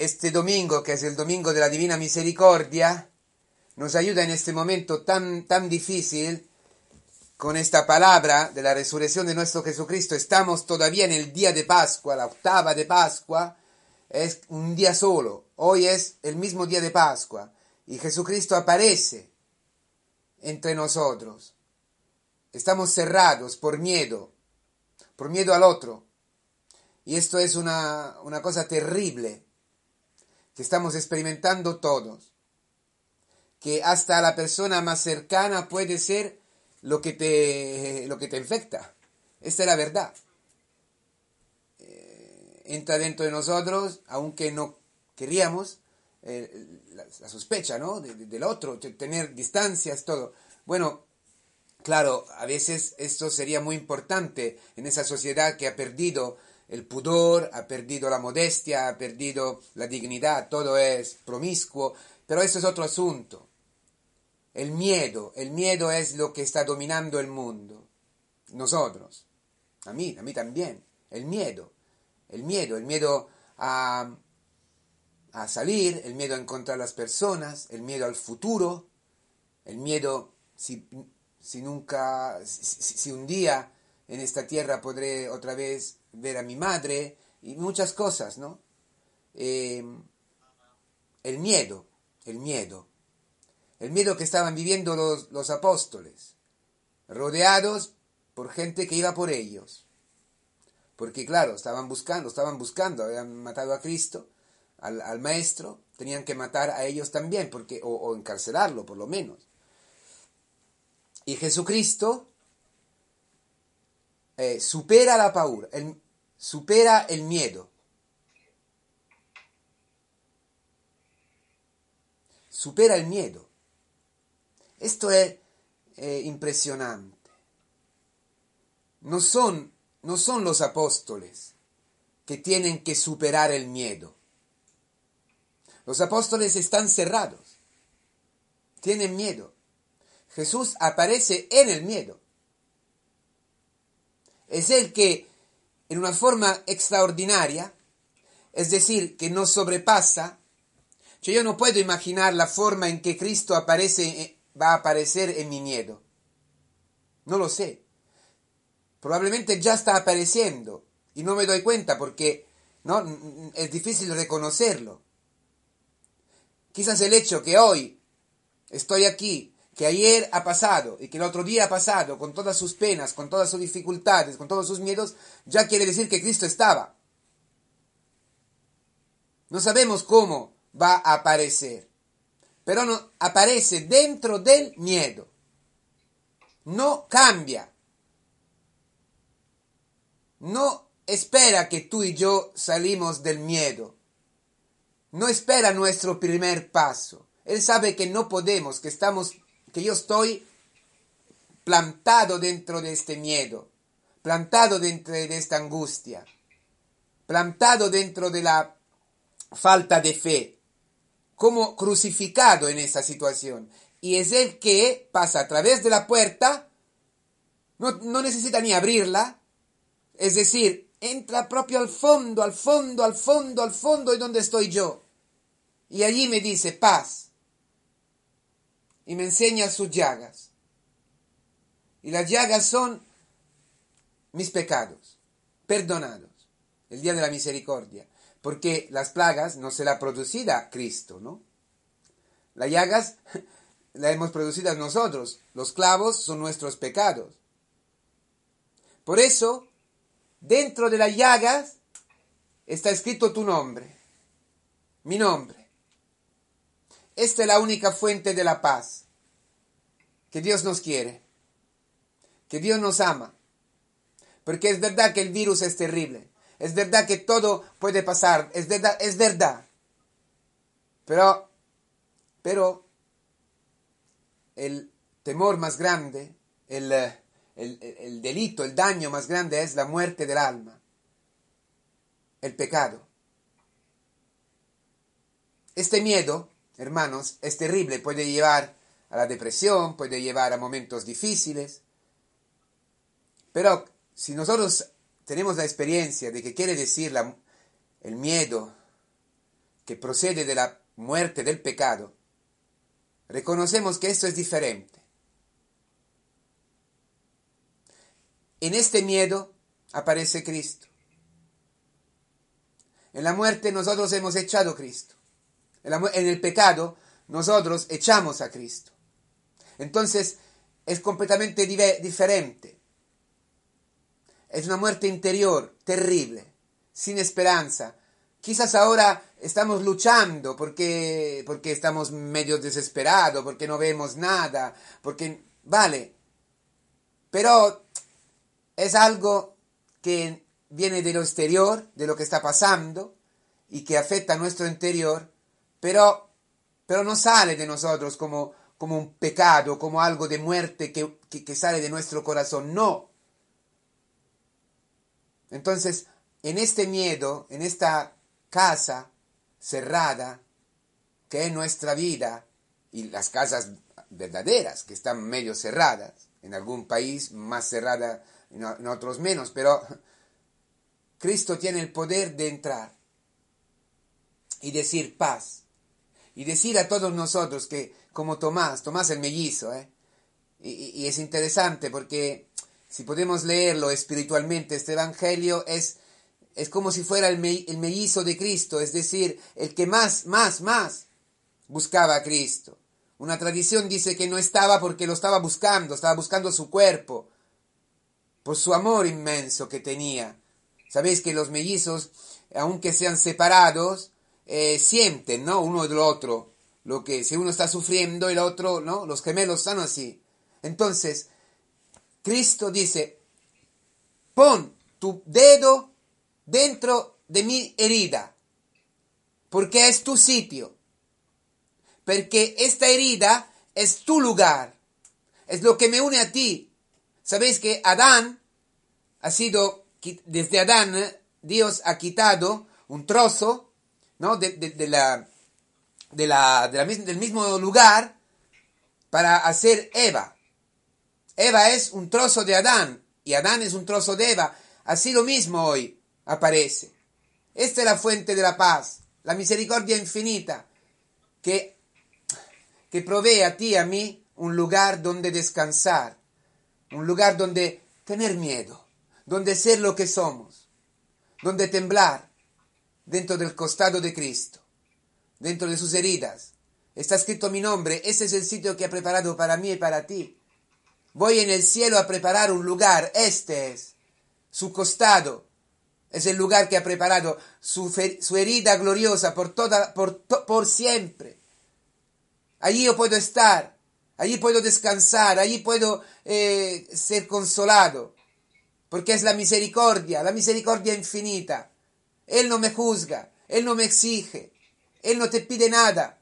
este domingo, que es el domingo de la Divina Misericordia, nos ayuda en este momento tan, tan difícil con esta palabra de la resurrección de nuestro Jesucristo. Estamos todavía en el día de Pascua, la octava de Pascua, es un día solo. Hoy es el mismo día de Pascua y Jesucristo aparece entre nosotros. Estamos cerrados por miedo, por miedo al otro. Y esto es una, una cosa terrible estamos experimentando todos. Que hasta la persona más cercana puede ser lo que te, lo que te infecta. Esta es la verdad. Eh, entra dentro de nosotros, aunque no queríamos, eh, la, sospecha, ¿no? del otro, tener distancias, todo. Bueno, claro, a veces esto sería muy importante en esa sociedad que ha perdido el pudor, ha perdido la modestia, ha perdido la dignidad, todo es promiscuo, pero eso es otro asunto. El miedo, el miedo es lo que está dominando el mundo. Nosotros, a mí, a mí también, el miedo, el miedo, el miedo a, a salir, el miedo a encontrar las personas, el miedo al futuro, el miedo si, si nunca, si, un día en esta tierra podré otra vez ver a mi madre y muchas cosas, ¿no? Eh, el miedo, el miedo, el miedo que estaban viviendo los, los apóstoles, rodeados por gente que iba por ellos. Porque claro, estaban buscando, estaban buscando, habían matado a Cristo, al, maestro, tenían que matar a ellos también, porque, o, encarcelarlo por lo menos. Y Jesucristo eh, supera la paura, supera el miedo. Supera el miedo. Esto es eh, impresionante. No son, no son los apóstoles que tienen que superar el miedo. Los apóstoles están cerrados, tienen miedo. Jesús aparece en el miedo. Es el que, en una forma extraordinaria, es decir, que nos sobrepasa, yo no puedo imaginar la forma en que Cristo aparece, eh, va a aparecer en mi miedo. No lo sé. Probablemente ya está apareciendo y no me doy cuenta porque no es difícil reconocerlo. Quizás el hecho que hoy estoy aquí, que ayer ha pasado y que el otro día ha pasado con todas sus penas, con todas sus dificultades, con todos sus miedos, ya quiere decir que Cristo estaba. No sabemos cómo va a aparecer, pero no, aparece dentro del miedo. No cambia. No espera que tú y yo salimos del miedo no espera nuestro primer paso. Él sabe que no podemos, que estamos, que yo estoy plantado dentro de este miedo, plantado dentro de esta angustia, plantado dentro de la falta de fe, como crucificado en esa situación. Y es el que pasa a través de la puerta, no, no necesita ni abrirla, es decir, entra propio al fondo, al fondo, al fondo, al fondo, y donde estoy yo. Y allí me dice paz. Y me enseña sus llagas. Y las llagas son mis pecados, perdonados, el día de la misericordia. Porque las plagas no se las ha producido Cristo, ¿no? Las llagas las hemos producido nosotros. Los clavos son nuestros pecados. Por eso Dentro de las llagas está escrito tu nombre, mi nombre. Esta es la única fuente de la paz. Que Dios nos quiere, que Dios nos ama. Porque es verdad que el virus es terrible, es verdad que todo puede pasar, es verdad, es verdad. Pero, pero, el temor más grande, el, el, delito, el daño más grande es la muerte del alma, el pecado. Este miedo, hermanos, es terrible, puede llevar a la depresión, puede llevar a momentos difíciles, pero si nosotros tenemos la experiencia de que quiere decir el miedo, que procede de la muerte del pecado, reconocemos que esto es diferente. En este miedo aparece Cristo. En la muerte nosotros hemos echado Cristo. En, el pecado nosotros echamos a Cristo. Entonces es completamente diferente. Es una muerte interior terrible, sin esperanza. Quizás ahora estamos luchando porque, porque estamos medio desesperados, porque no vemos nada, porque... Vale, pero es algo que viene de lo exterior, de lo que está pasando y que afecta a nuestro interior, pero, pero no sale de nosotros como, como un pecado, como algo de muerte que, que sale de nuestro corazón. No. Entonces, en este miedo, en esta casa cerrada, que es nuestra vida, y las casas verdaderas, que están medio cerradas, en algún país más cerrada, en otros menos, pero Cristo tiene el poder de entrar y decir paz. Y decir a todos nosotros que, como Tomás, Tomás el mellizo, ¿eh? y, es interesante porque si podemos leerlo espiritualmente, este Evangelio es, es como si fuera el, el mellizo de Cristo, es decir, el que más, más, más buscaba a Cristo. Una tradición dice que no estaba porque lo estaba buscando, estaba buscando su cuerpo, por su amor inmenso que tenía. Sabéis que los mellizos, aunque sean separados, eh, sienten, ¿no? Uno del otro. Lo que si uno está sufriendo, el otro, ¿no? Los gemelos están así. Entonces, Cristo dice, pon tu dedo dentro de mi herida, porque es tu sitio, porque esta herida es tu lugar, es lo que me une a ti. Sabéis que Adán ha sido desde Adán, Dios ha quitado un trozo ¿no? de, la, de la, del mismo lugar para hacer Eva. Eva es un trozo de Adán y Adán es un trozo de Eva. Así lo mismo hoy aparece. Esta es la fuente de la paz, la misericordia infinita que, que provee a ti y a mí un lugar donde descansar, un lugar donde tener miedo, donde ser lo que somos, donde temblar dentro del costado de Cristo, dentro de sus heridas. Está escrito mi nombre, ese es el sitio que ha preparado para mí y para ti. Voy en el cielo a preparar un lugar, este es su costado, es el lugar que ha preparado su, herida gloriosa por, toda, por, por siempre. Allí yo puedo estar, allí puedo descansar, allí puedo eh, ser consolado porque es la misericordia, la misericordia infinita. Él no me juzga, Él no me exige, Él no te pide nada.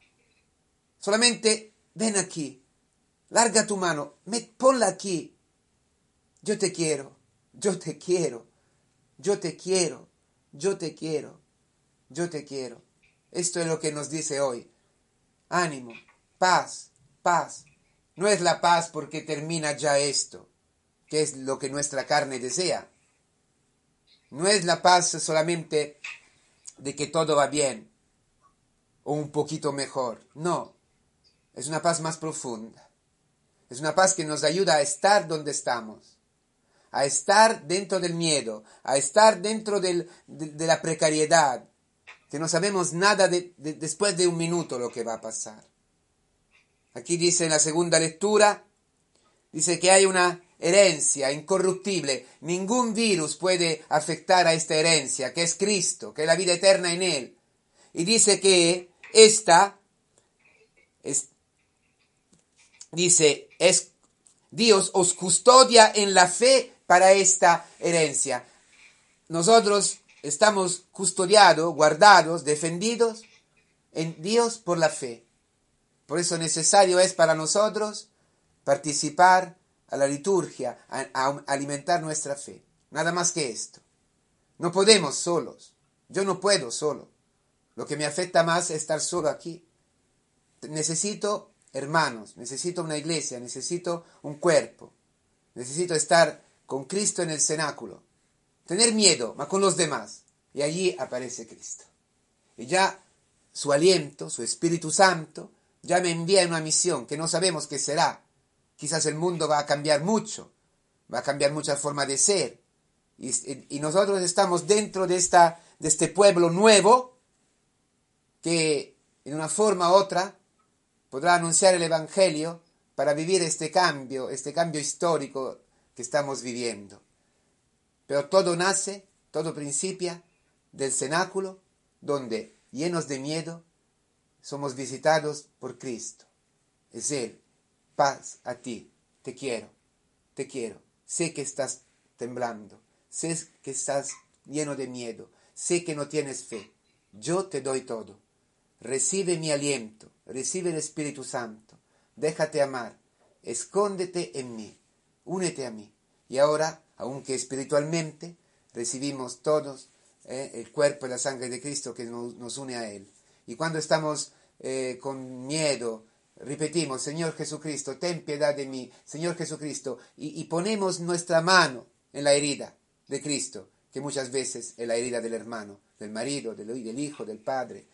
Solamente ven aquí, larga tu mano, me, ponla aquí. Yo te quiero, yo te quiero, yo te quiero, yo te quiero, yo te quiero. Esto es lo que nos dice hoy. Ánimo, paz, paz. No es la paz porque termina ya esto que es lo que nuestra carne desea. No es la paz solamente de que todo va bien o un poquito mejor. No, es una paz más profunda. Es una paz que nos ayuda a estar donde estamos, a estar dentro del miedo, a estar dentro de, la precariedad, que no sabemos nada después de un minuto lo que va a pasar. Aquí dice en la segunda lectura, dice que hay una herencia incorruptible. Ningún virus puede afectar a esta herencia, que es Cristo, que es la vida eterna en Él. Y dice que esta, es, dice, es, Dios os custodia en la fe para esta herencia. Nosotros estamos custodiados, guardados, defendidos en Dios por la fe. Por eso necesario es para nosotros participar a la liturgia, a, alimentar nuestra fe. Nada más que esto. No podemos solos. Yo no puedo solo. Lo que me afecta más es estar solo aquí. Necesito hermanos, necesito una iglesia, necesito un cuerpo. Necesito estar con Cristo en el cenáculo. Tener miedo, mas con los demás. Y allí aparece Cristo. Y ya su aliento, su Espíritu Santo, ya me envía en una misión que no sabemos qué será. Quizás el mundo va a cambiar mucho, va a cambiar mucha forma de ser. Y, nosotros estamos dentro de, esta, de este pueblo nuevo que en una forma u otra podrá anunciar el Evangelio para vivir este cambio, este cambio histórico que estamos viviendo. Pero todo nace, todo principia del cenáculo, donde, llenos de miedo, somos visitados por Cristo. Es Él. Paz a ti. Te quiero. Te quiero. Sé que estás temblando. Sé que estás lleno de miedo. Sé que no tienes fe. Yo te doy todo. Recibe mi aliento. Recibe el Espíritu Santo. Déjate amar. Escóndete en mí. Únete a mí. Y ahora, aunque espiritualmente, recibimos todos eh, el cuerpo y la sangre de Cristo que nos, une a Él. Y cuando estamos eh, con miedo, repetimos, Señor Jesucristo, ten piedad de mí, Señor Jesucristo, y, ponemos nuestra mano en la herida de Cristo, que muchas veces es la herida del hermano, del marido, del, del hijo, del padre.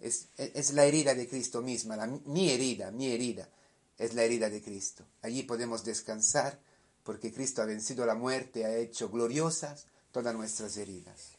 Es, es, la herida de Cristo misma, la, mi herida, mi herida, es la herida de Cristo. Allí podemos descansar porque Cristo ha vencido la muerte, ha hecho gloriosas todas nuestras heridas.